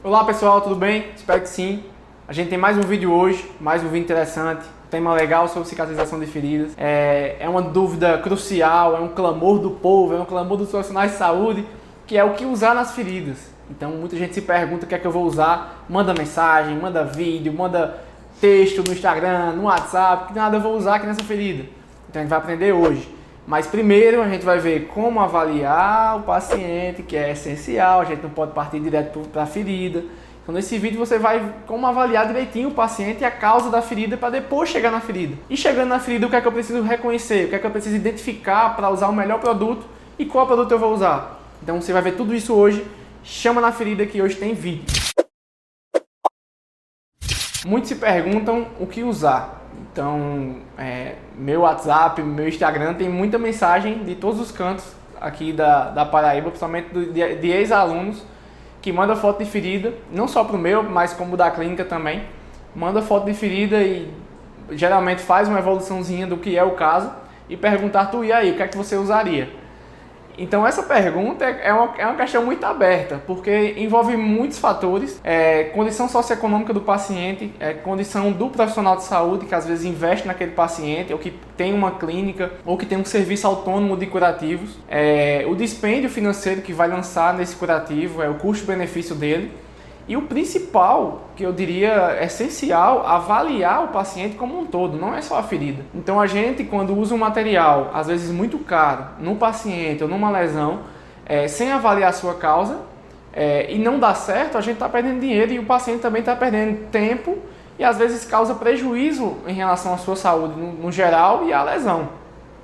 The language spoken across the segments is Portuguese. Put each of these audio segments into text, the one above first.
Olá pessoal, tudo bem? Espero que sim. A gente tem mais um vídeo hoje, mais um vídeo interessante, tema legal sobre cicatrização de feridas. É, é uma dúvida crucial, é um clamor do povo, é um clamor dos profissionais de saúde, que é o que usar nas feridas. Então muita gente se pergunta o que é que eu vou usar, manda mensagem, manda vídeo, manda texto no Instagram, no WhatsApp, que nada eu vou usar aqui nessa ferida. Então a gente vai aprender hoje. Mas primeiro a gente vai ver como avaliar o paciente, que é essencial, a gente não pode partir direto para a ferida. Então nesse vídeo você vai como avaliar direitinho o paciente e a causa da ferida para depois chegar na ferida. E chegando na ferida, o que é que eu preciso reconhecer? O que é que eu preciso identificar para usar o melhor produto e qual produto eu vou usar? Então você vai ver tudo isso hoje. Chama na ferida que hoje tem vídeo. Muitos se perguntam o que usar. Então, é, meu WhatsApp, meu Instagram tem muita mensagem de todos os cantos aqui da, da Paraíba, principalmente de, de ex-alunos que manda foto de ferida, não só para o meu, mas como da clínica também. Manda foto de ferida e geralmente faz uma evoluçãozinha do que é o caso e perguntar tu e aí, o que é que você usaria? Então essa pergunta é uma, é uma questão muito aberta, porque envolve muitos fatores, é, condição socioeconômica do paciente, é, condição do profissional de saúde que às vezes investe naquele paciente, ou que tem uma clínica, ou que tem um serviço autônomo de curativos, é, o dispêndio financeiro que vai lançar nesse curativo, é o custo-benefício dele, e o principal, que eu diria essencial, avaliar o paciente como um todo, não é só a ferida. Então a gente, quando usa um material, às vezes muito caro, no paciente ou numa lesão, é, sem avaliar a sua causa, é, e não dá certo, a gente está perdendo dinheiro e o paciente também está perdendo tempo e às vezes causa prejuízo em relação à sua saúde no, no geral e à lesão.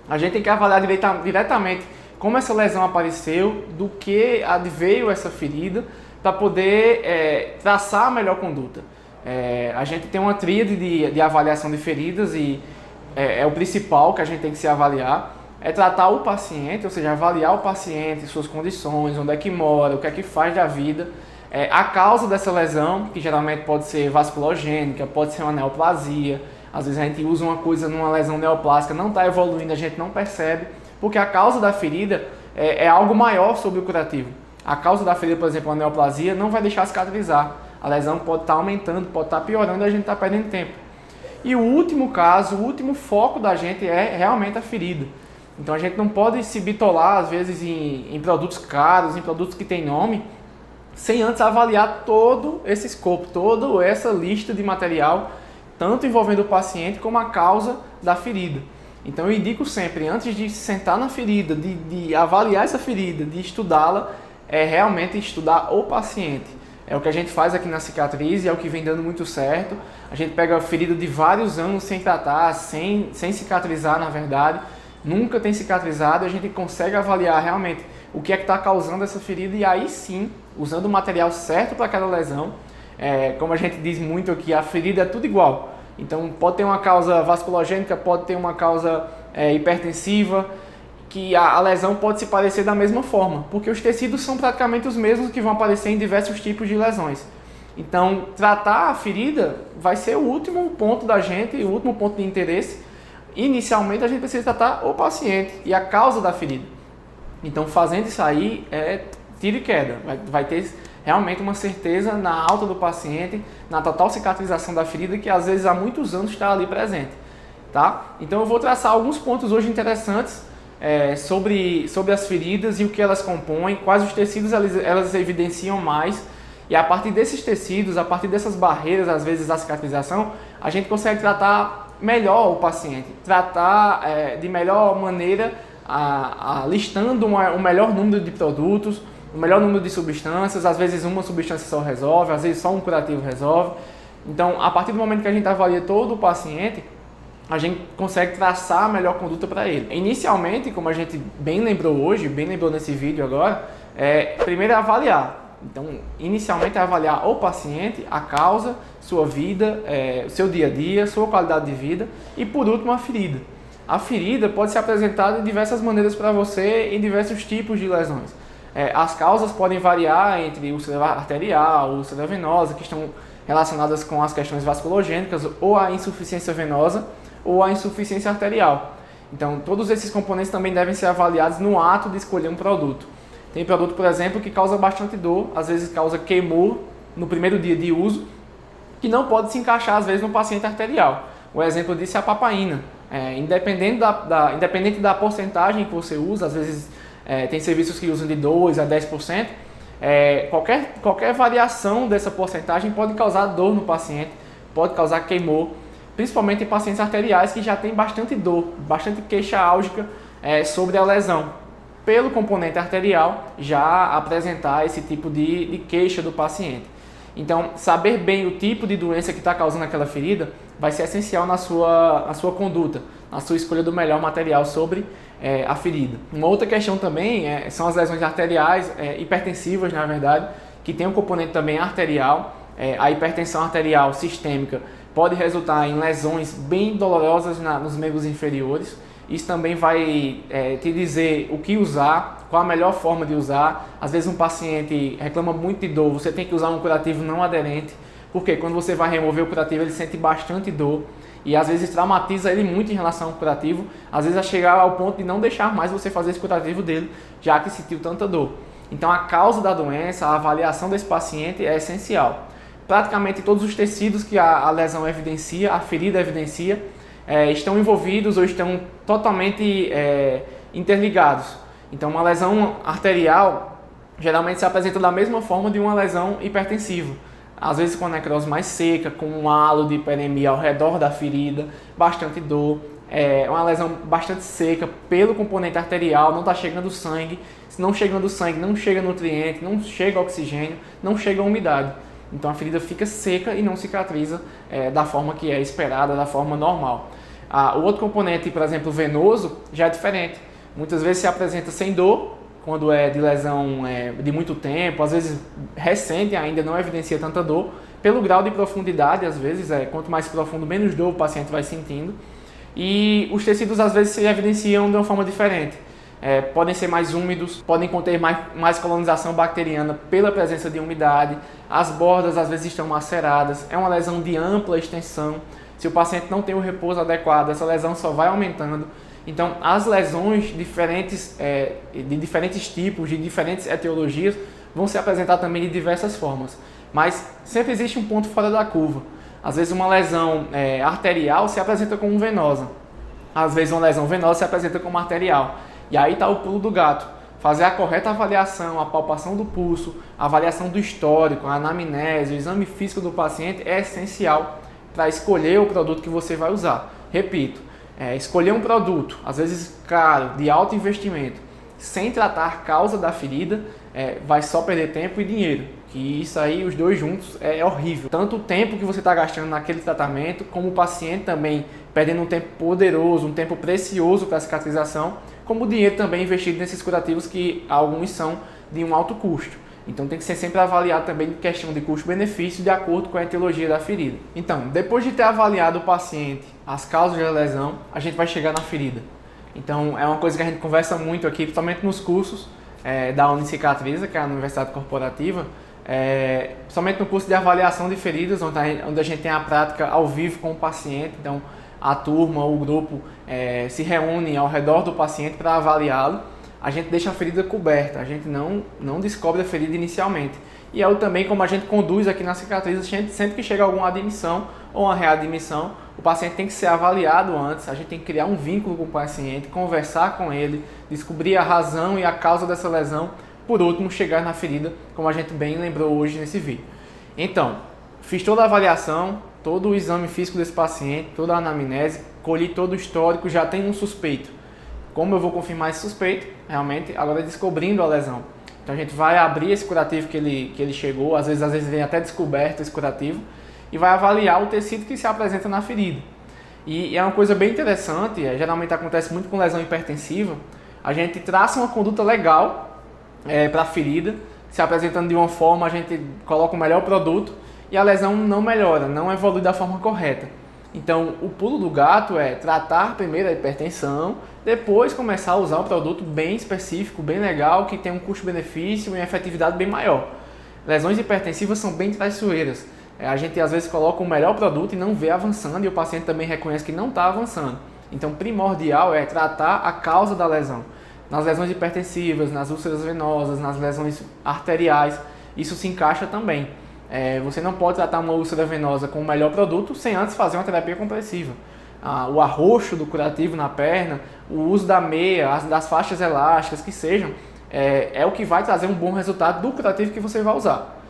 A gente tem que avaliar direta, diretamente como essa lesão apareceu, do que adveio essa ferida, para poder é, traçar a melhor conduta. É, a gente tem uma tríade de, de avaliação de feridas e é, é, o principal que a gente tem que se avaliar. É tratar o paciente, ou seja, avaliar o paciente, suas condições, onde é que mora, o que é que faz da vida, é, a causa dessa lesão, que geralmente pode ser vasculogênica, pode ser uma neoplasia. Às vezes a gente usa uma coisa numa lesão neoplásica, não está evoluindo, a gente não percebe, porque a causa da ferida é, é algo maior sobre o curativo. A causa da ferida, por exemplo, a neoplasia, não vai deixar cicatrizar. A lesão pode estar tá aumentando, pode estar tá piorando e a gente está perdendo tempo. E o último caso, o último foco da gente é realmente a ferida. Então a gente não pode se bitolar, às vezes, em, em produtos caros, em produtos que têm nome, sem antes avaliar todo esse escopo, toda essa lista de material, tanto envolvendo o paciente como a causa da ferida. Então eu indico sempre, antes de sentar na ferida, de, de avaliar essa ferida, de estudá-la, é realmente estudar o paciente. É o que a gente faz aqui na cicatriz e é o que vem dando muito certo. A gente pega ferida de vários anos sem tratar, sem, sem cicatrizar, na verdade. Nunca tem cicatrizado a gente consegue avaliar realmente o que é que está causando essa ferida e aí sim, usando o material certo para aquela lesão. É, como a gente diz muito aqui, a ferida é tudo igual. Então pode ter uma causa vasculogênica, pode ter uma causa é, hipertensiva, que a, a, lesão pode se parecer da mesma forma, porque os tecidos são praticamente os mesmos que vão aparecer em diversos tipos de lesões. Então, tratar a ferida vai ser o último ponto da gente, o último ponto de interesse. Inicialmente, a gente precisa tratar o paciente e a causa da ferida. Então, fazendo isso aí, é tiro e queda. Vai, vai ter realmente uma certeza na alta do paciente, na total cicatrização da ferida, que às vezes há muitos anos está ali presente. Tá? Então, eu vou traçar alguns pontos hoje interessantes é, sobre, sobre as feridas e o que elas compõem, quais os tecidos elas, elas evidenciam mais. E a partir desses tecidos, a partir dessas barreiras, às vezes da cicatrização, a gente consegue tratar melhor o paciente, tratar é, de melhor maneira, a, a, listando uma, o melhor número de produtos, o melhor número de substâncias. Às vezes uma substância só resolve, às vezes só um curativo resolve. Então, a partir do momento que a gente avalia todo o paciente, a gente consegue traçar a melhor conduta para ele. Inicialmente, como a gente bem lembrou hoje, bem lembrou nesse vídeo agora, é, primeiro é avaliar. Então, inicialmente é avaliar o paciente, a causa, sua vida, é, seu dia a dia, sua qualidade de vida e, por último, a ferida. A ferida pode ser apresentada de diversas maneiras para você em diversos tipos de lesões. É, as causas podem variar entre úlcera arterial, úlcera venosa, que estão relacionadas com as questões vasculogênicas ou a insuficiência venosa, ou a insuficiência arterial. Então, todos esses componentes também devem ser avaliados no ato de escolher um produto. Tem produto, por exemplo, que causa bastante dor, às vezes causa queimor no primeiro dia de uso, que não pode se encaixar às vezes no paciente arterial. O exemplo disso é a papaina. É, independente, da, da, independente da porcentagem que você usa, às vezes é, tem serviços que usam de 2% a 10%, é, qualquer, qualquer variação dessa porcentagem pode causar dor no paciente, pode causar queimor, principalmente em pacientes arteriais que já têm bastante dor, bastante queixa álgica é, sobre a lesão. Pelo componente arterial, já apresentar esse tipo de, de queixa do paciente. Então, saber bem o tipo de doença que está causando aquela ferida vai ser essencial na sua, na sua conduta, na sua escolha do melhor material sobre é, a ferida. Uma outra questão também é, são as lesões arteriais, é, hipertensivas, na verdade, que tem um componente também arterial. É, a hipertensão arterial sistêmica pode resultar em lesões bem dolorosas na, nos membros inferiores. Isso também vai é, te dizer o que usar, qual a melhor forma de usar. Às vezes um paciente reclama muito de dor, você tem que usar um curativo não aderente, porque quando você vai remover o curativo ele sente bastante dor e às vezes traumatiza ele muito em relação ao curativo, às vezes a chegar ao ponto de não deixar mais você fazer esse curativo dele, já que sentiu tanta dor. Então a causa da doença, a avaliação desse paciente é essencial. Praticamente todos os tecidos que a, a lesão evidencia, a ferida evidencia, é, estão envolvidos ou estão totalmente é, interligados. Então, uma lesão arterial geralmente se apresenta da mesma forma de uma lesão hipertensiva. Às vezes com a necrose mais seca, com um halo de hiperemia ao redor da ferida, bastante dor, é uma lesão bastante seca pelo componente arterial, não está chegando sangue. Se não chegando sangue, não chega nutriente, não chega oxigênio, não chega umidade. Então a ferida fica seca e não cicatriza é, da forma que é esperada, da forma normal. Ah, o outro componente, por exemplo, venoso, já é diferente. Muitas vezes se apresenta sem dor, quando é de lesão é, de muito tempo, às vezes recente ainda, não evidencia tanta dor, pelo grau de profundidade, às vezes, é, quanto mais profundo, menos dor o paciente vai sentindo. E os tecidos às vezes se evidenciam de uma forma diferente é, podem ser mais úmidos, podem conter mais, mais colonização bacteriana pela presença de umidade, as bordas às vezes estão maceradas, é uma lesão de ampla extensão. Se o paciente não tem o repouso adequado, essa lesão só vai aumentando. Então, as lesões diferentes, é, de diferentes tipos, de diferentes etiologias, vão se apresentar também de diversas formas. Mas sempre existe um ponto fora da curva. Às vezes, uma lesão é, arterial se apresenta como venosa. Às vezes, uma lesão venosa se apresenta como arterial. E aí está o pulo do gato. Fazer a correta avaliação, a palpação do pulso, a avaliação do histórico, a anamnese, o exame físico do paciente é essencial para escolher o produto que você vai usar. Repito, é, escolher um produto, às vezes caro, de alto investimento, sem tratar a causa da ferida, é, vai só perder tempo e dinheiro. Que isso aí, os dois juntos, é horrível. Tanto o tempo que você está gastando naquele tratamento, como o paciente também perdendo um tempo poderoso, um tempo precioso para a cicatrização como o dinheiro também investido nesses curativos que alguns são de um alto custo. Então tem que ser sempre avaliado também em questão de custo-benefício de acordo com a etiologia da ferida. Então, depois de ter avaliado o paciente, as causas da lesão, a gente vai chegar na ferida. Então é uma coisa que a gente conversa muito aqui, principalmente nos cursos é, da Unicicatriza, que é a Universidade Corporativa, é, principalmente no curso de avaliação de feridas, onde a gente tem a prática ao vivo com o paciente. Então a turma, o grupo é, se reúne ao redor do paciente para avaliá-lo, a gente deixa a ferida coberta, a gente não, não descobre a ferida inicialmente. E é também como a gente conduz aqui na cicatriz, sempre que chega alguma admissão ou uma readmissão, o paciente tem que ser avaliado antes, a gente tem que criar um vínculo com o paciente, conversar com ele, descobrir a razão e a causa dessa lesão, por último chegar na ferida, como a gente bem lembrou hoje nesse vídeo. Então, fiz toda a avaliação, todo o exame físico desse paciente, toda a anamnese, colhi todo o histórico, já tem um suspeito. Como eu vou confirmar esse suspeito? Realmente, agora descobrindo a lesão. Então a gente vai abrir esse curativo que ele, que ele chegou, às vezes, às vezes vem até descoberto esse curativo, e vai avaliar o tecido que se apresenta na ferida. E, e é uma coisa bem interessante, é, geralmente acontece muito com lesão hipertensiva, a gente traça uma conduta legal é, para a ferida, se apresentando de uma forma, a gente coloca o melhor produto, e a lesão não melhora, não evolui da forma correta. Então, o pulo do gato é tratar primeiro a hipertensão, depois começar a usar um produto bem específico, bem legal, que tem um custo-benefício e uma efetividade bem maior. Lesões hipertensivas são bem traiçoeiras. É, a gente às vezes coloca o melhor produto e não vê avançando, e o paciente também reconhece que não está avançando. Então, primordial é tratar a causa da lesão. Nas lesões hipertensivas, nas úlceras venosas, nas lesões arteriais, isso se encaixa também. É, você não pode tratar uma úlcera venosa com o melhor produto sem antes fazer uma terapia compressiva. Ah, o arroxo do curativo na perna, o uso da meia, as, das faixas elásticas, que sejam, é, é, o que vai trazer um bom resultado do curativo que você vai usar.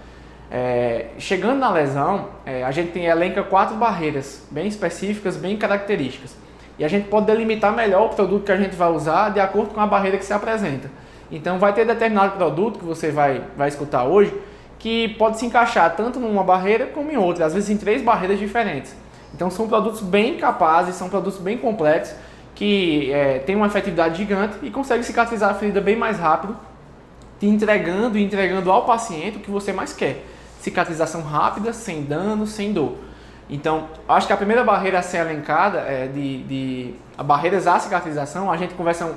É, chegando na lesão, é, a gente tem, elenca quatro barreiras bem específicas, bem características. E a gente pode delimitar melhor o produto que a gente vai usar de acordo com a barreira que se apresenta. Então vai ter determinado produto que você vai, vai escutar hoje que pode se encaixar tanto numa barreira como em outra, às vezes em três barreiras diferentes. Então são produtos bem capazes, são produtos bem complexos que é, têm uma efetividade gigante e conseguem cicatrizar a ferida bem mais rápido, te entregando e entregando ao paciente o que você mais quer. Cicatrização rápida, sem dano, sem dor. Então, acho que a primeira barreira a ser elencada é de, de barreiras à cicatrização. A gente conversa,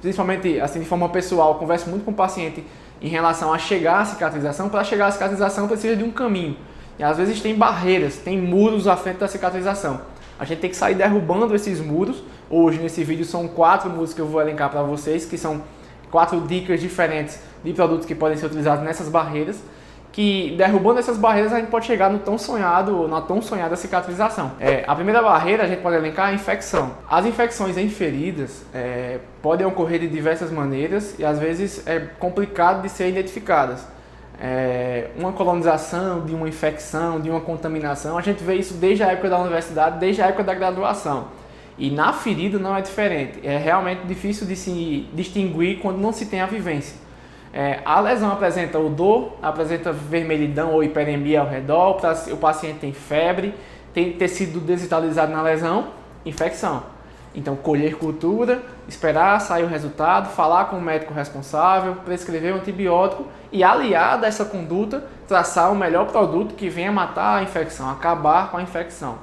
principalmente assim de forma pessoal, conversa muito com o paciente em relação a chegar à cicatrização. Para chegar à cicatrização precisa de um caminho. E às vezes tem barreiras, tem muros à frente da cicatrização. A gente tem que sair derrubando esses muros. Hoje nesse vídeo são quatro muros que eu vou elencar para vocês, que são quatro dicas diferentes de produtos que podem ser utilizados nessas barreiras que derrubando essas barreiras a gente pode chegar no tão sonhado, na tão sonhada cicatrização. É, a primeira barreira a gente pode elencar a infecção. As infecções em feridas é, podem ocorrer de diversas maneiras e às vezes é complicado de ser identificadas. É, uma colonização de uma infecção, de uma contaminação, a gente vê isso desde a época da universidade, desde a época da graduação. E na ferida não é diferente. É realmente difícil de se distinguir quando não se tem a vivência. É, a lesão apresenta odor, apresenta vermelhidão ou hiperemia ao redor, o paciente tem febre, tem tecido desvitalizado na lesão, infecção. Então, colher cultura, esperar sair o resultado, falar com o médico responsável, prescrever um antibiótico e, aliado a essa conduta, traçar o melhor produto que venha matar a infecção, acabar com a infecção.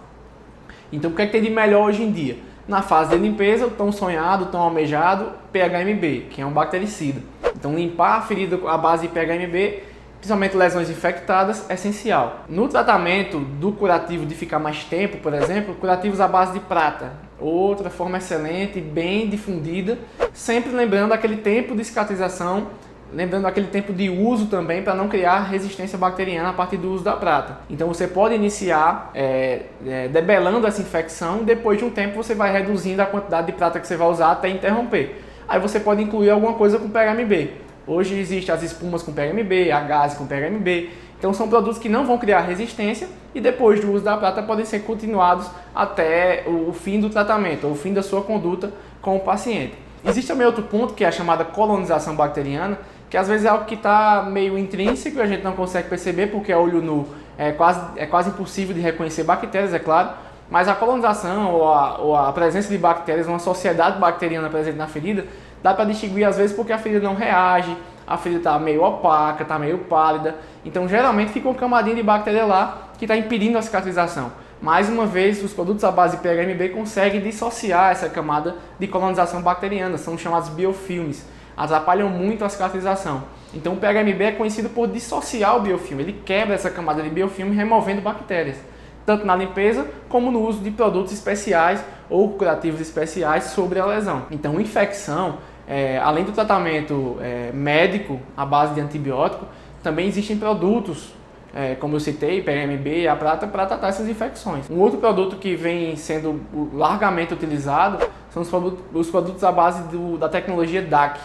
Então, o que, é que tem de melhor hoje em dia? Na fase de limpeza, o tão sonhado, tão almejado PHMB, que é um bactericida. Então, limpar a ferida à base de PHMB, principalmente lesões infectadas, é essencial. No tratamento do curativo de ficar mais tempo, por exemplo, curativos à base de prata, outra forma excelente, bem difundida, sempre lembrando aquele tempo de cicatrização lembrando aquele tempo de uso também para não criar resistência bacteriana a partir do uso da prata. Então você pode iniciar é, é, debelando essa infecção, depois de um tempo você vai reduzindo a quantidade de prata que você vai usar até interromper. Aí você pode incluir alguma coisa com PHMB. Hoje existem as espumas com PHMB, a gás com PHMB. Então são produtos que não vão criar resistência e depois do uso da prata podem ser continuados até o fim do tratamento, ou o fim da sua conduta com o paciente. Existe também outro ponto que é a chamada colonização bacteriana, que às vezes é algo que está meio intrínseco e a gente não consegue perceber porque a olho nu. É quase, é quase impossível de reconhecer bactérias, é claro, mas a colonização ou a, ou a presença de bactérias, uma sociedade bacteriana presente na ferida, dá para distinguir às vezes porque a ferida não reage, a ferida está meio opaca, está meio pálida, então geralmente fica uma camadinha de bactéria lá que está impedindo a cicatrização. Mais uma vez, os produtos à base de PHMB conseguem dissociar essa camada de colonização bacteriana, são chamados biofilmes atrapalham muito a cicatrização. Então o PHMB é conhecido por dissociar o biofilme, ele quebra essa camada de biofilme removendo bactérias, tanto na limpeza como no uso de produtos especiais ou curativos especiais sobre a lesão. Então infecção, é, além do tratamento é, médico à base de antibiótico, também existem produtos é, como eu citei, PMB e a prata, para tratar essas infecções. Um outro produto que vem sendo largamente utilizado são os produtos, os produtos à base do, da tecnologia DAC,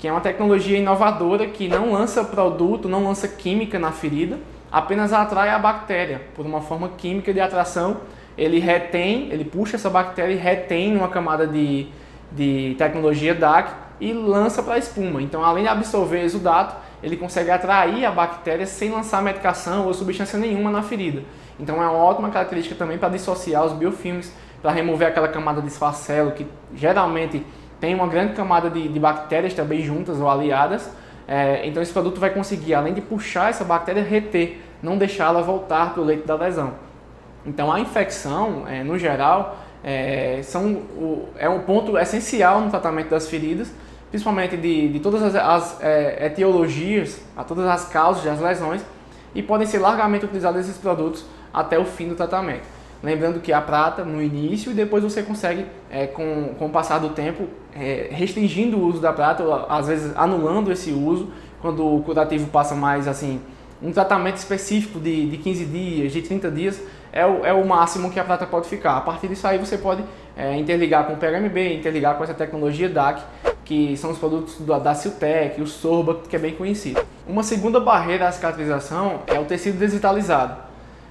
que é uma tecnologia inovadora que não lança produto, não lança química na ferida, apenas atrai a bactéria por uma forma química de atração. Ele retém, ele puxa essa bactéria e retém numa camada de, de tecnologia DAC e lança para a espuma. Então, além de absorver exudato, ele consegue atrair a bactéria sem lançar medicação ou substância nenhuma na ferida. Então, é uma ótima característica também para dissociar os biofilmes, para remover aquela camada de esfacelo que geralmente tem uma grande camada de, de bactérias também juntas ou aliadas. É, então esse produto vai conseguir, além de puxar essa bactéria, reter, não deixá-la voltar para o leito da lesão. Então a infecção, é, no geral, é, são, o, é um ponto essencial no tratamento das feridas, principalmente de, de todas as, as é, etiologias, a todas as causas das lesões, e podem ser largamente utilizados esses produtos até o fim do tratamento. Lembrando que a prata no início e depois você consegue, é, com, com o passar do tempo, é, restringindo o uso da prata, às vezes anulando esse uso, quando o curativo passa mais assim Um tratamento específico de, de 15 dias, de 30 dias, é o, é o máximo que a prata pode ficar. A partir disso aí você pode é, interligar com o PHMB, interligar com essa tecnologia DAC, que são os produtos da, da Siltec, o Sorba, que é bem conhecido. Uma segunda barreira à cicatrização é o tecido desvitalizado.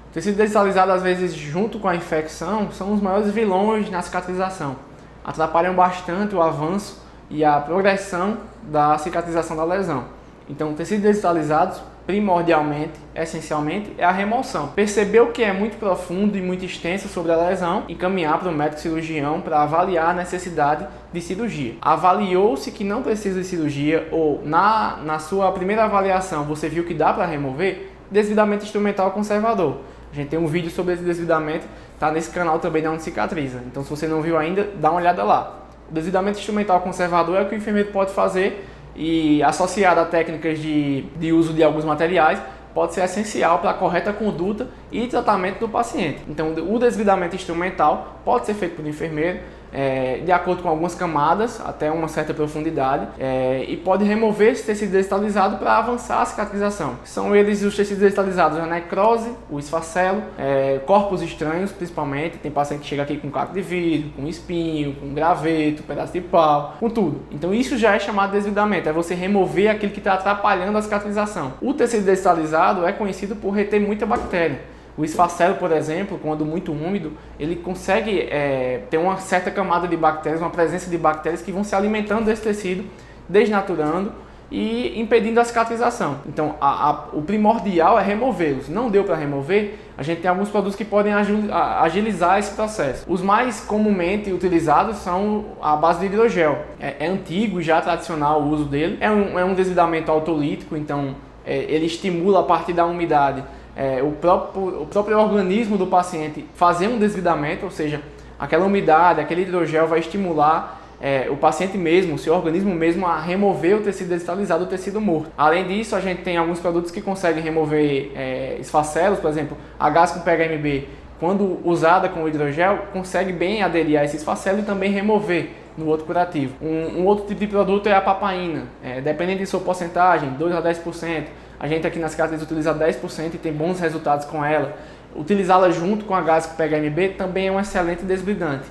O tecido desvitalizado, às vezes, junto com a infecção, são os maiores vilões na cicatrização. Atrapalham bastante o avanço e a progressão da cicatrização da lesão. Então, tecidos desvitalizados primordialmente, essencialmente, é a remoção. Perceber o que é muito profundo e muito extenso sobre a lesão, encaminhar para o médico cirurgião para avaliar a necessidade de cirurgia. Avaliou-se que não precisa de cirurgia ou na, na sua primeira avaliação você viu que dá para remover, desvidamento instrumental conservador. A gente tem um vídeo sobre esse desvidamento, tá nesse canal também da Onde Cicatriza. Então se você não viu ainda, dá uma olhada lá. O desvidamento instrumental conservador é o que o enfermeiro pode fazer e associado a técnicas de, de uso de alguns materiais, pode ser essencial para a correta conduta e tratamento do paciente. Então, o desvidamento instrumental pode ser feito por um enfermeiro, é, de acordo com algumas camadas, até uma certa profundidade, é, e pode remover esse tecido desestabilizado para avançar a cicatrização. São eles os tecidos desestabilizados, a necrose, o esfacelo, é, corpos estranhos principalmente, tem paciente que chega aqui com caco de vidro, com espinho, com graveto, pedaço de pau, com tudo. Então isso já é chamado de desvidamento, é você remover aquilo que está atrapalhando a cicatrização. O tecido desestabilizado é conhecido por reter muita bactéria. O esfacelo, por exemplo, quando muito úmido, ele consegue é, ter uma certa camada de bactérias, uma presença de bactérias que vão se alimentando desse tecido, desnaturando e impedindo a cicatrização. Então, a, a, o primordial é removê-los. Não deu para remover, a gente tem alguns produtos que podem agilizar esse processo. Os mais comumente utilizados são a base de hidrogel. É, é antigo, já tradicional o uso dele. É um, é um desvidamento autolítico, então é, ele estimula a partir da umidade é, o, próprio, o próprio organismo do paciente fazer um desvidamento, ou seja, aquela umidade, aquele hidrogel vai estimular é, o paciente mesmo, o seu organismo mesmo, a remover o tecido desestabilizado, o tecido morto. Além disso, a gente tem alguns produtos que conseguem remover é, esfacelos, por exemplo, a gás com PHMB, quando usada com hidrogel, consegue bem aderir a esse esfacelo e também remover no outro curativo. Um, um outro tipo de produto é a papaina, é, dependendo de sua porcentagem, 2 a 10%. A gente aqui nas cartas utiliza 10% e tem bons resultados com ela. Utilizá-la junto com a gás que pega MB também é um excelente desbridante.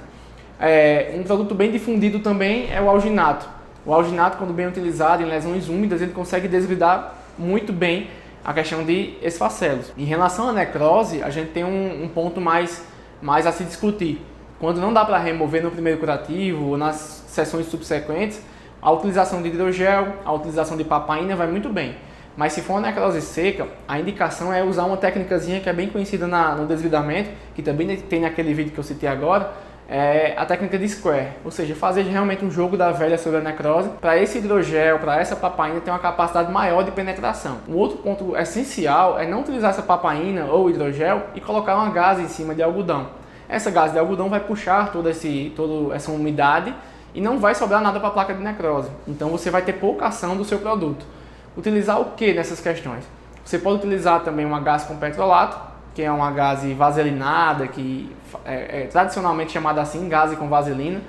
É, um produto bem difundido também é o alginato. O alginato, quando bem utilizado em lesões úmidas, ele consegue desbridar muito bem a questão de esfacelos. Em relação à necrose, a gente tem um, um ponto mais, mais a se discutir. Quando não dá para remover no primeiro curativo ou nas sessões subsequentes, a utilização de hidrogel, a utilização de papaina vai muito bem. Mas se for uma necrose seca, a indicação é usar uma técnicazinha que é bem conhecida na, no desvidamento, que também tem naquele vídeo que eu citei agora, é a técnica de square, ou seja, fazer realmente um jogo da velha sobre a necrose, para esse hidrogel, para essa papaina ter uma capacidade maior de penetração. Um outro ponto essencial é não utilizar essa papaina ou hidrogel e colocar uma gase em cima de algodão. Essa gase de algodão vai puxar toda, toda essa umidade e não vai sobrar nada para a placa de necrose. Então você vai ter pouca ação do seu produto. Utilizar o que nessas questões? Você pode utilizar também uma gás com petrolato, que é uma gase vaselinada, que é, é tradicionalmente chamada assim, gase com vaselina,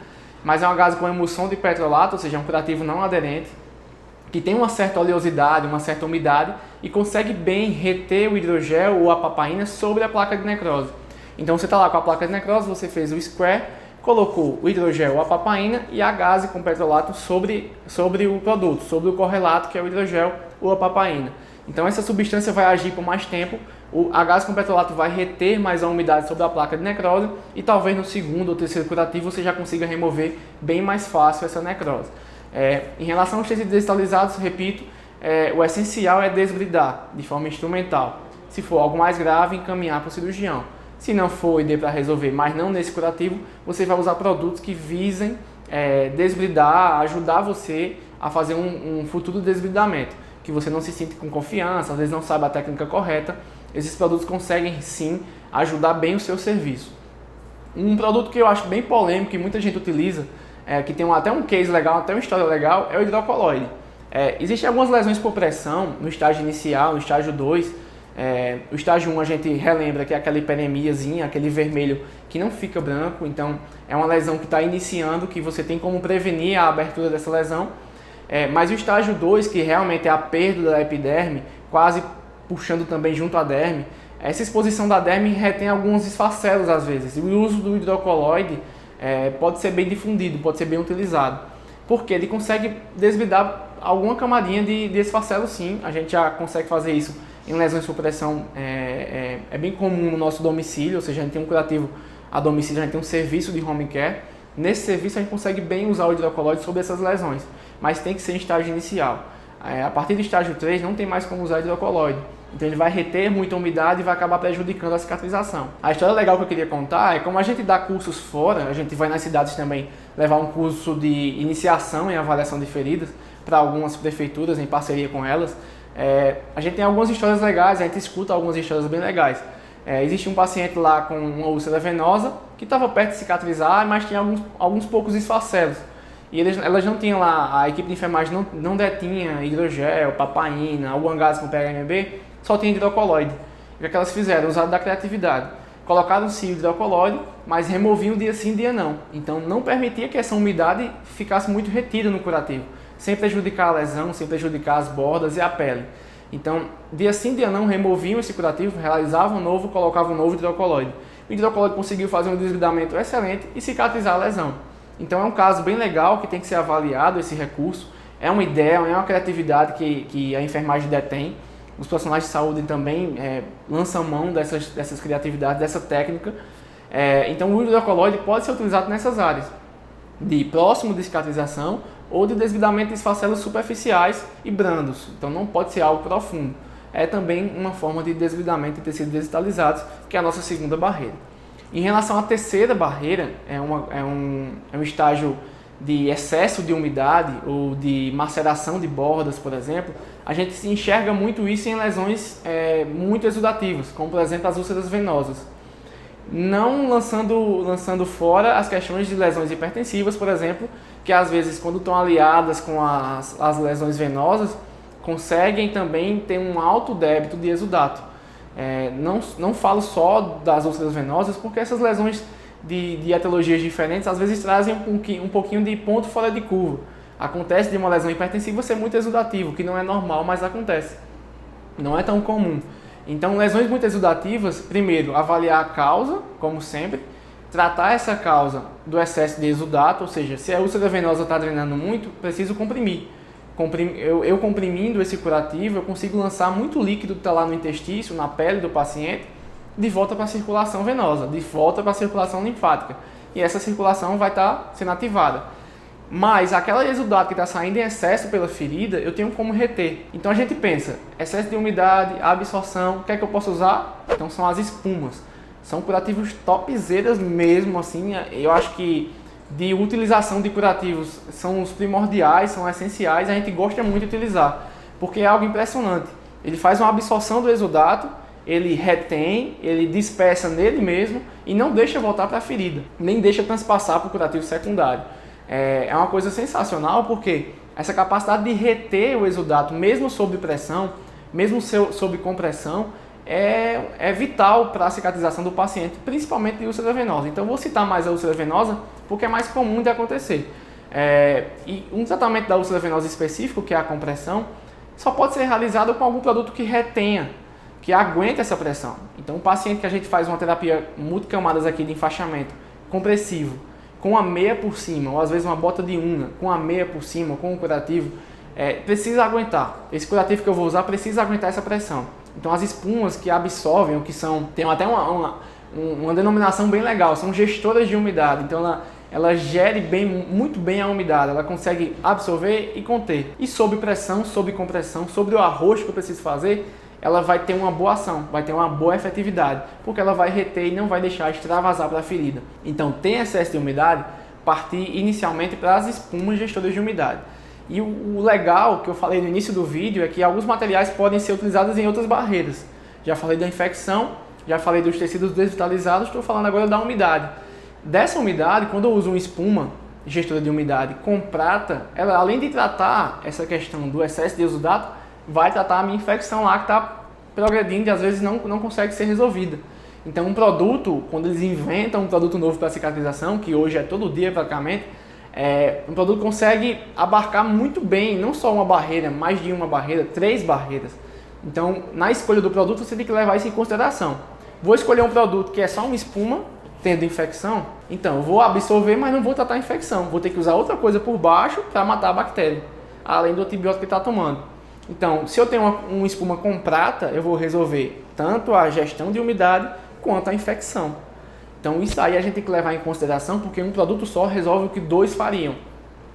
mas é uma gase com emulsão de petrolato, ou seja, um curativo não aderente, que tem uma certa oleosidade, uma certa umidade e consegue bem reter o hidrogel ou a papaina sobre a placa de necrose. Então você está lá com a placa de necrose, você fez o square, colocou o hidrogel, a papaina e a gase com petrolato sobre, sobre o produto, sobre o correlato que é o hidrogel ou a papaina. Então essa substância vai agir por mais tempo, o, a gase com petrolato vai reter mais a umidade sobre a placa de necrose e talvez no segundo ou terceiro curativo você já consiga remover bem mais fácil essa necrose. É, em relação aos tecidos desestabilizados, repito, é, o essencial é desbridar de forma instrumental. Se for algo mais grave, encaminhar para o cirurgião. Se não for e dê para resolver, mas não nesse curativo, você vai usar produtos que visem é, desbridar, ajudar você a fazer um, um, futuro desbridamento, que você não se sinta com confiança, às vezes não sabe a técnica correta. Esses produtos conseguem sim ajudar bem o seu serviço. Um produto que eu acho bem polêmico, que muita gente utiliza, é, que tem um, até um case legal, até uma história legal, é o hidrocoloide. É, Existem algumas lesões por pressão no estágio inicial, no estágio 2, é, o estágio 1 a gente relembra que é aquela hiperemiazinha, aquele vermelho que não fica branco, então é uma lesão que está iniciando, que você tem como prevenir a abertura dessa lesão. É, mas o estágio 2, que realmente é a perda da epiderme, quase puxando também junto à derme, essa exposição da derme retém alguns esfacelos às vezes. E o uso do hidrocoloide é, pode ser bem difundido, pode ser bem utilizado. Porque ele consegue desvidar alguma camadinha de, de esfacelo sim. A gente já consegue fazer isso em lesões por pressão. É, é, é, bem comum no nosso domicílio, ou seja, a gente tem um curativo a domicílio, a gente tem um serviço de home care. Nesse serviço a gente consegue bem usar o hidrocoloide sobre essas lesões, mas tem que ser em estágio inicial. É, a partir do estágio 3 não tem mais como usar hidrocoloide. Então ele vai reter muita umidade e vai acabar prejudicando a cicatrização. A história legal que eu queria contar é como a gente dá cursos fora, a gente vai nas cidades também levar um curso de iniciação em avaliação de feridas para algumas prefeituras em parceria com elas. É, a gente tem algumas histórias legais, a gente escuta algumas histórias bem legais. É, existe um paciente lá com uma úlcera venosa que estava perto de cicatrizar, mas tinha alguns, alguns poucos esfacelos. E eles, elas não tinham lá, a equipe de enfermagem não, não detinha hidrogel, papaina, algum gás com PHMB, só tinha hidrocoloide. O que, é que elas fizeram? Usaram da criatividade. Colocaram sim o hidrocoloide, mas removiam dia sim, dia não. Então não permitia que essa umidade ficasse muito retida no curativo, sem prejudicar a lesão, sem prejudicar as bordas e a pele. Então, dia sim, dia não, removiam esse curativo, realizavam um novo, colocavam um novo hidrocoloide. O hidrocoloide conseguiu fazer um desvidamento excelente e cicatrizar a lesão. Então é um caso bem legal que tem que ser avaliado esse recurso. É uma ideia, é uma criatividade que, que a enfermagem detém. Os profissionais de saúde também é, lançam mão dessas, dessas criatividades, dessa técnica. É, então o hidrocoloide pode ser utilizado nessas áreas, de próximo de cicatrização ou de desvidamento de esfacelos superficiais e brandos. Então não pode ser algo profundo. É também uma forma de desvidamento de tecidos desvitalizados, que é a nossa segunda barreira. Em relação à terceira barreira, é, uma, é, um, é um estágio de excesso de umidade ou de maceração de bordas, por exemplo, a gente se enxerga muito isso em lesões é, muito exudativas, como por exemplo as úlceras venosas. Não lançando, lançando fora as questões de lesões hipertensivas, por exemplo, que às vezes quando estão aliadas com as, as lesões venosas, conseguem também ter um alto débito de exudato. É, não, não falo só das úlceras venosas, porque essas lesões de, de etiologias diferentes às vezes trazem um, um pouquinho de ponto fora de curva. Acontece de uma lesão hipertensiva ser muito exudativo, que não é normal, mas acontece. Não é tão comum. Então, lesões muito exudativas, primeiro, avaliar a causa, como sempre, tratar essa causa do excesso de exudato, ou seja, se a úlcera venosa está drenando muito, preciso comprimir eu, eu comprimindo esse curativo, eu consigo lançar muito líquido que está lá no intestino, na pele do paciente, de volta para a circulação venosa, de volta para a circulação linfática. E essa circulação vai estar tá sendo ativada. Mas aquela exudato que está saindo em excesso pela ferida, eu tenho como reter. Então a gente pensa, excesso de umidade, absorção, o que é que eu posso usar? Então são as espumas. São curativos topzeiras mesmo, assim. Eu acho que de utilização de curativos são os primordiais, são essenciais, a gente gosta muito de utilizar, porque é algo impressionante. Ele faz uma absorção do exudato, ele retém, ele dispersa nele mesmo e não deixa voltar para a ferida, nem deixa transpassar para o curativo secundário. É, é uma coisa sensacional porque essa capacidade de reter o exudato, mesmo sob pressão, mesmo sob compressão, é, é vital para a cicatrização do paciente, principalmente de úlcera venosa. Então, vou citar mais a úlcera venosa porque é mais comum de acontecer. É, e um tratamento da úlcera venosa específico, que é a compressão, só pode ser realizado com algum produto que retenha, que aguente essa pressão. Então, o paciente que a gente faz uma terapia multicamadas aqui de enfaixamento compressivo, com a meia por cima, ou às vezes uma bota de una, com a meia por cima, com o curativo, é, precisa aguentar. Esse curativo que eu vou usar precisa aguentar essa pressão. Então, as espumas que absorvem, ou que são, tem até uma, uma, uma denominação bem legal, são gestoras de umidade. Então, ela ela gere bem, muito bem a umidade, ela consegue absorver e conter. E sob pressão, sob compressão, sobre o arroz que eu preciso fazer, ela vai ter uma boa ação, vai ter uma boa efetividade, porque ela vai reter e não vai deixar extravasar para a ferida. Então, tem excesso de umidade, partir inicialmente para as espumas gestoras de umidade. E o legal que eu falei no início do vídeo é que alguns materiais podem ser utilizados em outras barreiras. Já falei da infecção, já falei dos tecidos desvitalizados, estou falando agora da umidade. Dessa umidade, quando eu uso uma espuma gestora de umidade com prata, ela além de tratar essa questão do excesso de exudato, vai tratar a minha infecção lá que está progredindo e às vezes não, não consegue ser resolvida. Então um produto, quando eles inventam um produto novo para cicatrização, que hoje é todo dia praticamente, é, um produto consegue abarcar muito bem, não só uma barreira, mais de uma barreira, três barreiras. Então, na escolha do produto, você tem que levar isso em consideração. Vou escolher um produto que é só uma espuma, tendo infecção, então vou absorver, mas não vou tratar a infecção. Vou ter que usar outra coisa por baixo para matar a bactéria, além do antibiótico que está tomando. Então, se eu tenho uma, uma espuma com prata, eu vou resolver tanto a gestão de umidade quanto a infecção. Então, isso aí a gente tem que levar em consideração, porque um produto só resolve o que dois fariam.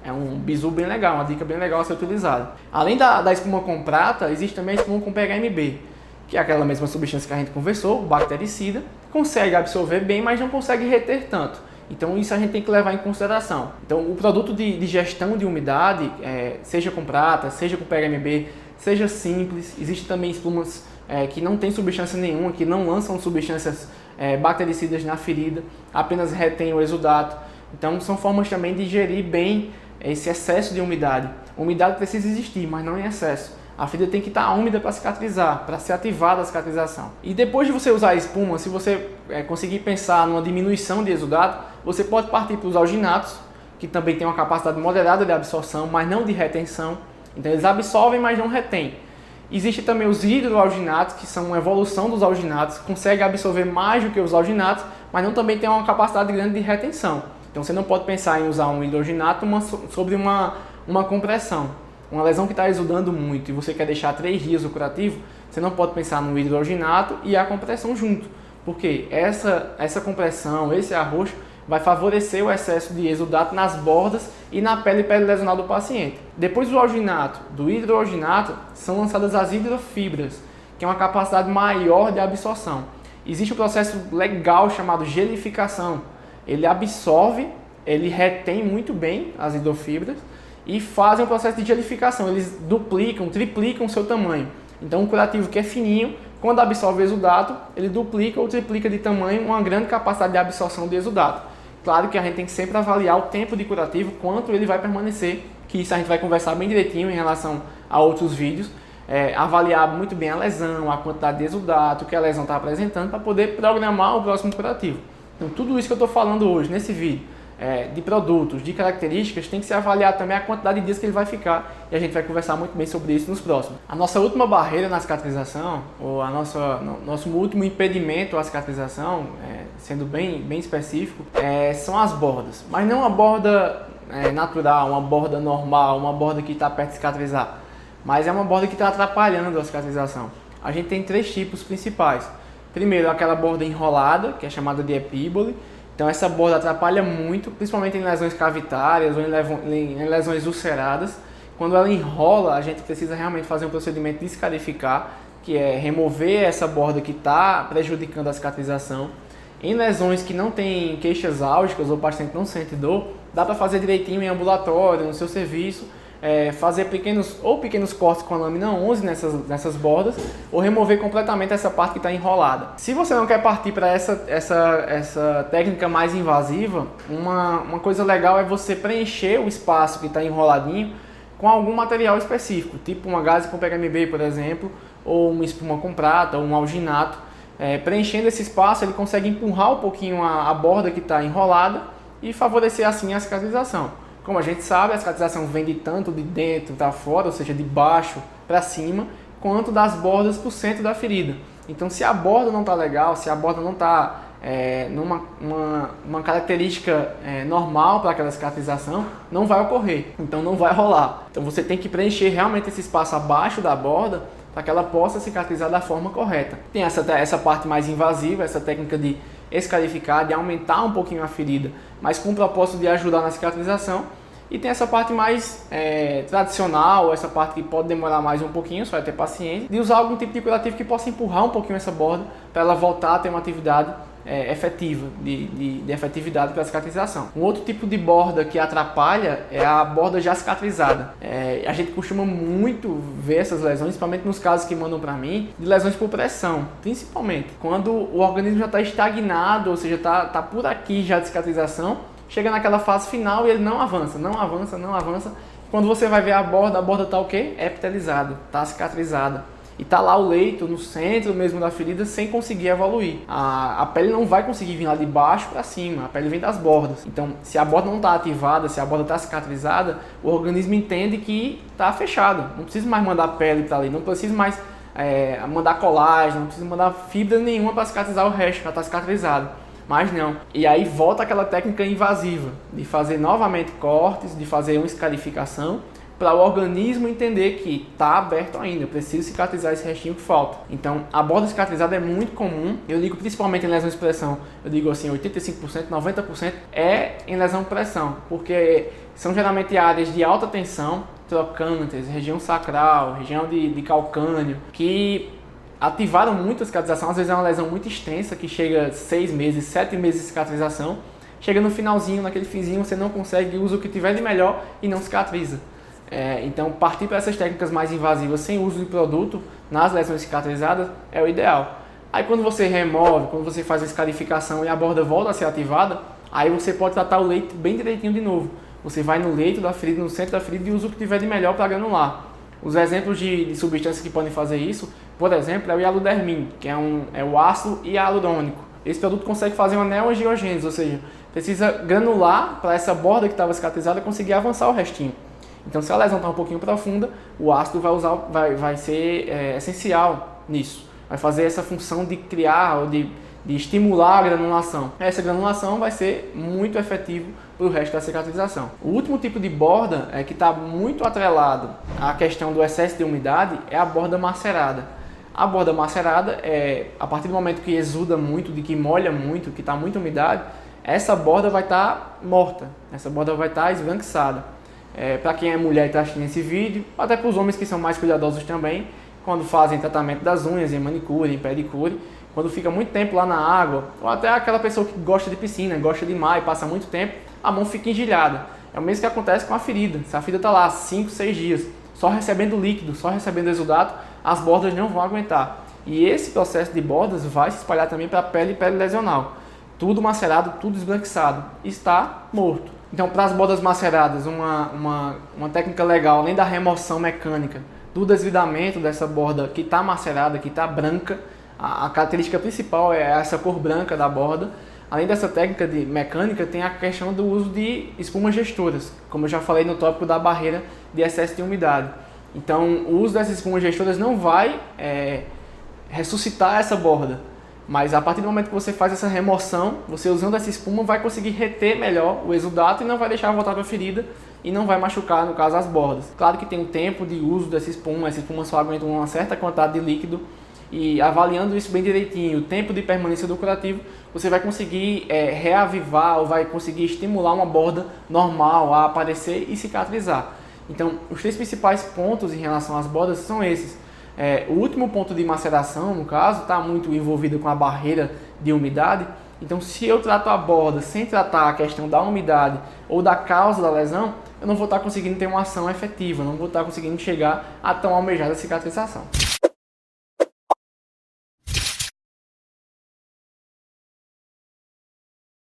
É um bizu bem legal, uma dica bem legal a ser utilizada. Além da, da espuma com prata, existe também a espuma com PHMB, que é aquela mesma substância que a gente conversou, bactericida, consegue absorver bem, mas não consegue reter tanto. Então isso a gente tem que levar em consideração. Então o produto de, de gestão de umidade, é, seja com prata, seja com PHMB, seja simples, existe também espumas é, que não tem substância nenhuma, que não lançam substâncias é, bactericidas na ferida, apenas retém o exudato. Então são formas também de gerir bem esse excesso de umidade. Umidade precisa existir, mas não em excesso. A ferida tem que estar úmida para cicatrizar, para ser ativada a cicatrização. E depois de você usar a espuma, se você é, conseguir pensar numa diminuição de exudato, você pode partir para os alginatos, que também têm uma capacidade moderada de absorção, mas não de retenção. Então eles absorvem, mas não retêm. Existe também os hidroalginatos, que são uma evolução dos alginatos, conseguem absorver mais do que os alginatos, mas não também tem uma capacidade grande de retenção. Então você não pode pensar em usar um hidroginato uma, sobre uma, uma compressão. Uma lesão que está exudando muito e você quer deixar três dias o curativo, você não pode pensar no hidroginato e a compressão junto. Porque essa, essa compressão, esse arroxo, vai favorecer o excesso de exudato nas bordas e na pele perilesional do paciente. Depois do alginato, do hidroalginato, são lançadas as hidrofibras, que é uma capacidade maior de absorção. Existe um processo legal chamado gelificação, ele absorve, ele retém muito bem as hidrofibras e fazem um processo de gelificação. Eles duplicam, triplicam o seu tamanho. Então, um curativo que é fininho, quando absorve o exudato, ele duplica ou triplica de tamanho, uma grande capacidade de absorção de exudato. Claro que a gente tem que sempre avaliar o tempo de curativo, quanto ele vai permanecer, que isso a gente vai conversar bem direitinho em relação a outros vídeos. É, avaliar muito bem a lesão, a quantidade de exudato que a lesão está apresentando para poder programar o próximo curativo. Então, tudo isso que eu estou falando hoje nesse vídeo, é, de produtos, de características, tem que se avaliar também a quantidade de dias que ele vai ficar e a gente vai conversar muito bem sobre isso nos próximos. A nossa última barreira na cicatrização, ou a nossa, no, nosso último impedimento à cicatrização, é, sendo bem, bem específico, é, são as bordas. Mas não uma borda é, natural, uma borda normal, uma borda que está perto de cicatrizar, mas é uma borda que está atrapalhando a cicatrização. A gente tem três tipos principais. Primeiro, aquela borda enrolada, que é chamada de epíbole. Então, essa borda atrapalha muito, principalmente em lesões cavitárias ou em lesões ulceradas. Quando ela enrola, a gente precisa realmente fazer um procedimento de escarificar, que é remover essa borda que está prejudicando a cicatrização. Em lesões que não tem queixas álgicas ou o paciente não sente dor, dá para fazer direitinho em ambulatório, no seu serviço, é, fazer pequenos ou pequenos cortes com a lâmina 11 nessas, nessas bordas ou remover completamente essa parte que está enrolada. Se você não quer partir para essa, essa, essa técnica mais invasiva, uma, uma coisa legal é você preencher o espaço que está enroladinho com algum material específico, tipo uma gase com PHMB, por exemplo, ou uma espuma com prata, ou um alginato. É, preenchendo esse espaço, ele consegue empurrar um pouquinho a, a borda que está enrolada e favorecer assim a cicatrização. Como a gente sabe, a cicatrização vem de tanto de dentro para fora, ou seja, de baixo para cima, quanto das bordas para o centro da ferida. Então, se a borda não está legal, se a borda não está é, numa uma, uma característica é, normal para aquela cicatrização, não vai ocorrer. Então, não vai rolar. Então, você tem que preencher realmente esse espaço abaixo da borda para que ela possa cicatrizar da forma correta. Tem essa, essa parte mais invasiva, essa técnica de escarificar, de aumentar um pouquinho a ferida, mas com o propósito de ajudar na cicatrização. E tem essa parte mais é, tradicional, essa parte que pode demorar mais um pouquinho, só vai ter paciência, de usar algum tipo de curativo que possa empurrar um pouquinho essa borda para ela voltar a ter uma atividade é, efetiva, de, de, de efetividade para a cicatrização. Um outro tipo de borda que atrapalha é a borda já cicatrizada. É, a gente costuma muito ver essas lesões, principalmente nos casos que mandam para mim, de lesões por pressão, principalmente quando o organismo já está estagnado, ou seja, está tá por aqui já de cicatrização, chega naquela fase final e ele não avança, não avança, não avança. Quando você vai ver a borda, a borda está o quê? Epitelizada, está cicatrizada e tá lá o leito no centro mesmo da ferida sem conseguir evoluir. A, a pele não vai conseguir vir lá de baixo para cima, a pele vem das bordas. Então, se a borda não está ativada, se a borda está cicatrizada, o organismo entende que está fechado. Não precisa mais mandar pele para ali, não precisa mais é, mandar colágeno, não precisa mandar fibra nenhuma para cicatrizar o resto, já está cicatrizado. Mas não. E aí volta aquela técnica invasiva de fazer novamente cortes, de fazer uma escarificação para o organismo entender que está aberto ainda, eu preciso cicatrizar esse restinho que falta. Então, a borda cicatrizada é muito comum, eu digo principalmente em lesão de expressão, eu digo assim, 85%, 90% é em lesão de pressão, porque são geralmente áreas de alta tensão, trocantes, região sacral, região de, de calcânio, que ativaram muito a cicatrização, às vezes é uma lesão muito extensa, que chega seis meses, sete meses de cicatrização, chega no finalzinho, naquele finzinho, você não consegue, usa o que tiver de melhor e não cicatriza. É, então, partir para essas técnicas mais invasivas sem uso de produto nas lesões cicatrizadas é o ideal. Aí, quando você remove, quando você faz a escarificação e a borda volta a ser ativada, aí você pode tratar o leito bem direitinho de novo. Você vai no leito da ferida, no centro da ferida e usa o que tiver de melhor para granular. Os exemplos de, de, substâncias que podem fazer isso, por exemplo, é o hialudermin, que é, um, é o ácido hialurônico. Esse produto consegue fazer uma neoangiogênese, ou seja, precisa granular para essa borda que estava cicatrizada conseguir avançar o restinho. Então, se a lesão está um pouquinho profunda, o ácido vai, usar, vai, vai ser é, essencial nisso. Vai fazer essa função de criar ou de, de estimular a granulação. Essa granulação vai ser muito efetivo para o resto da cicatrização. O último tipo de borda é que está muito atrelado à questão do excesso de umidade é a borda macerada. A borda macerada é a partir do momento que exuda muito, de que molha muito, que está muita umidade, essa borda vai estar tá morta, essa borda vai estar tá esbranquiçada. É, para quem é mulher e está assistindo esse vídeo, até para os homens que são mais cuidadosos também, quando fazem tratamento das unhas, em manicure, em pedicure, quando fica muito tempo lá na água, ou até aquela pessoa que gosta de piscina, gosta de mar e passa muito tempo, a mão fica engilhada. É o mesmo que acontece com a ferida. Se a ferida está lá 5, 6 dias, só recebendo líquido, só recebendo exudato, as bordas não vão aguentar. E esse processo de bordas vai se espalhar também para a pele e pele lesional. Tudo macerado, tudo esbranquiçado. Está morto. Então, para as bordas maceradas, uma, uma, uma técnica legal, além da remoção mecânica, do desvidamento dessa borda que está macerada, que está branca, a, a, característica principal é essa cor branca da borda. Além dessa técnica de mecânica, tem a questão do uso de espumas gestoras, como eu já falei no tópico da barreira de excesso de umidade. Então, o uso dessas espumas gestoras não vai é, ressuscitar essa borda, mas a partir do momento que você faz essa remoção, você usando essa espuma vai conseguir reter melhor o exudato e não vai deixar voltar para a ferida e não vai machucar, no caso, as bordas. Claro que tem um tempo de uso dessa espuma, essa espuma só aguenta uma certa quantidade de líquido e avaliando isso bem direitinho, o tempo de permanência do curativo, você vai conseguir é, reavivar ou vai conseguir estimular uma borda normal a aparecer e cicatrizar. Então, os três principais pontos em relação às bordas são esses é, o último ponto de maceração, no caso, está muito envolvido com a barreira de umidade. Então, se eu trato a borda sem tratar a questão da umidade ou da causa da lesão, eu não vou estar tá conseguindo ter uma ação efetiva, não vou estar tá conseguindo chegar a tão almejada cicatrização.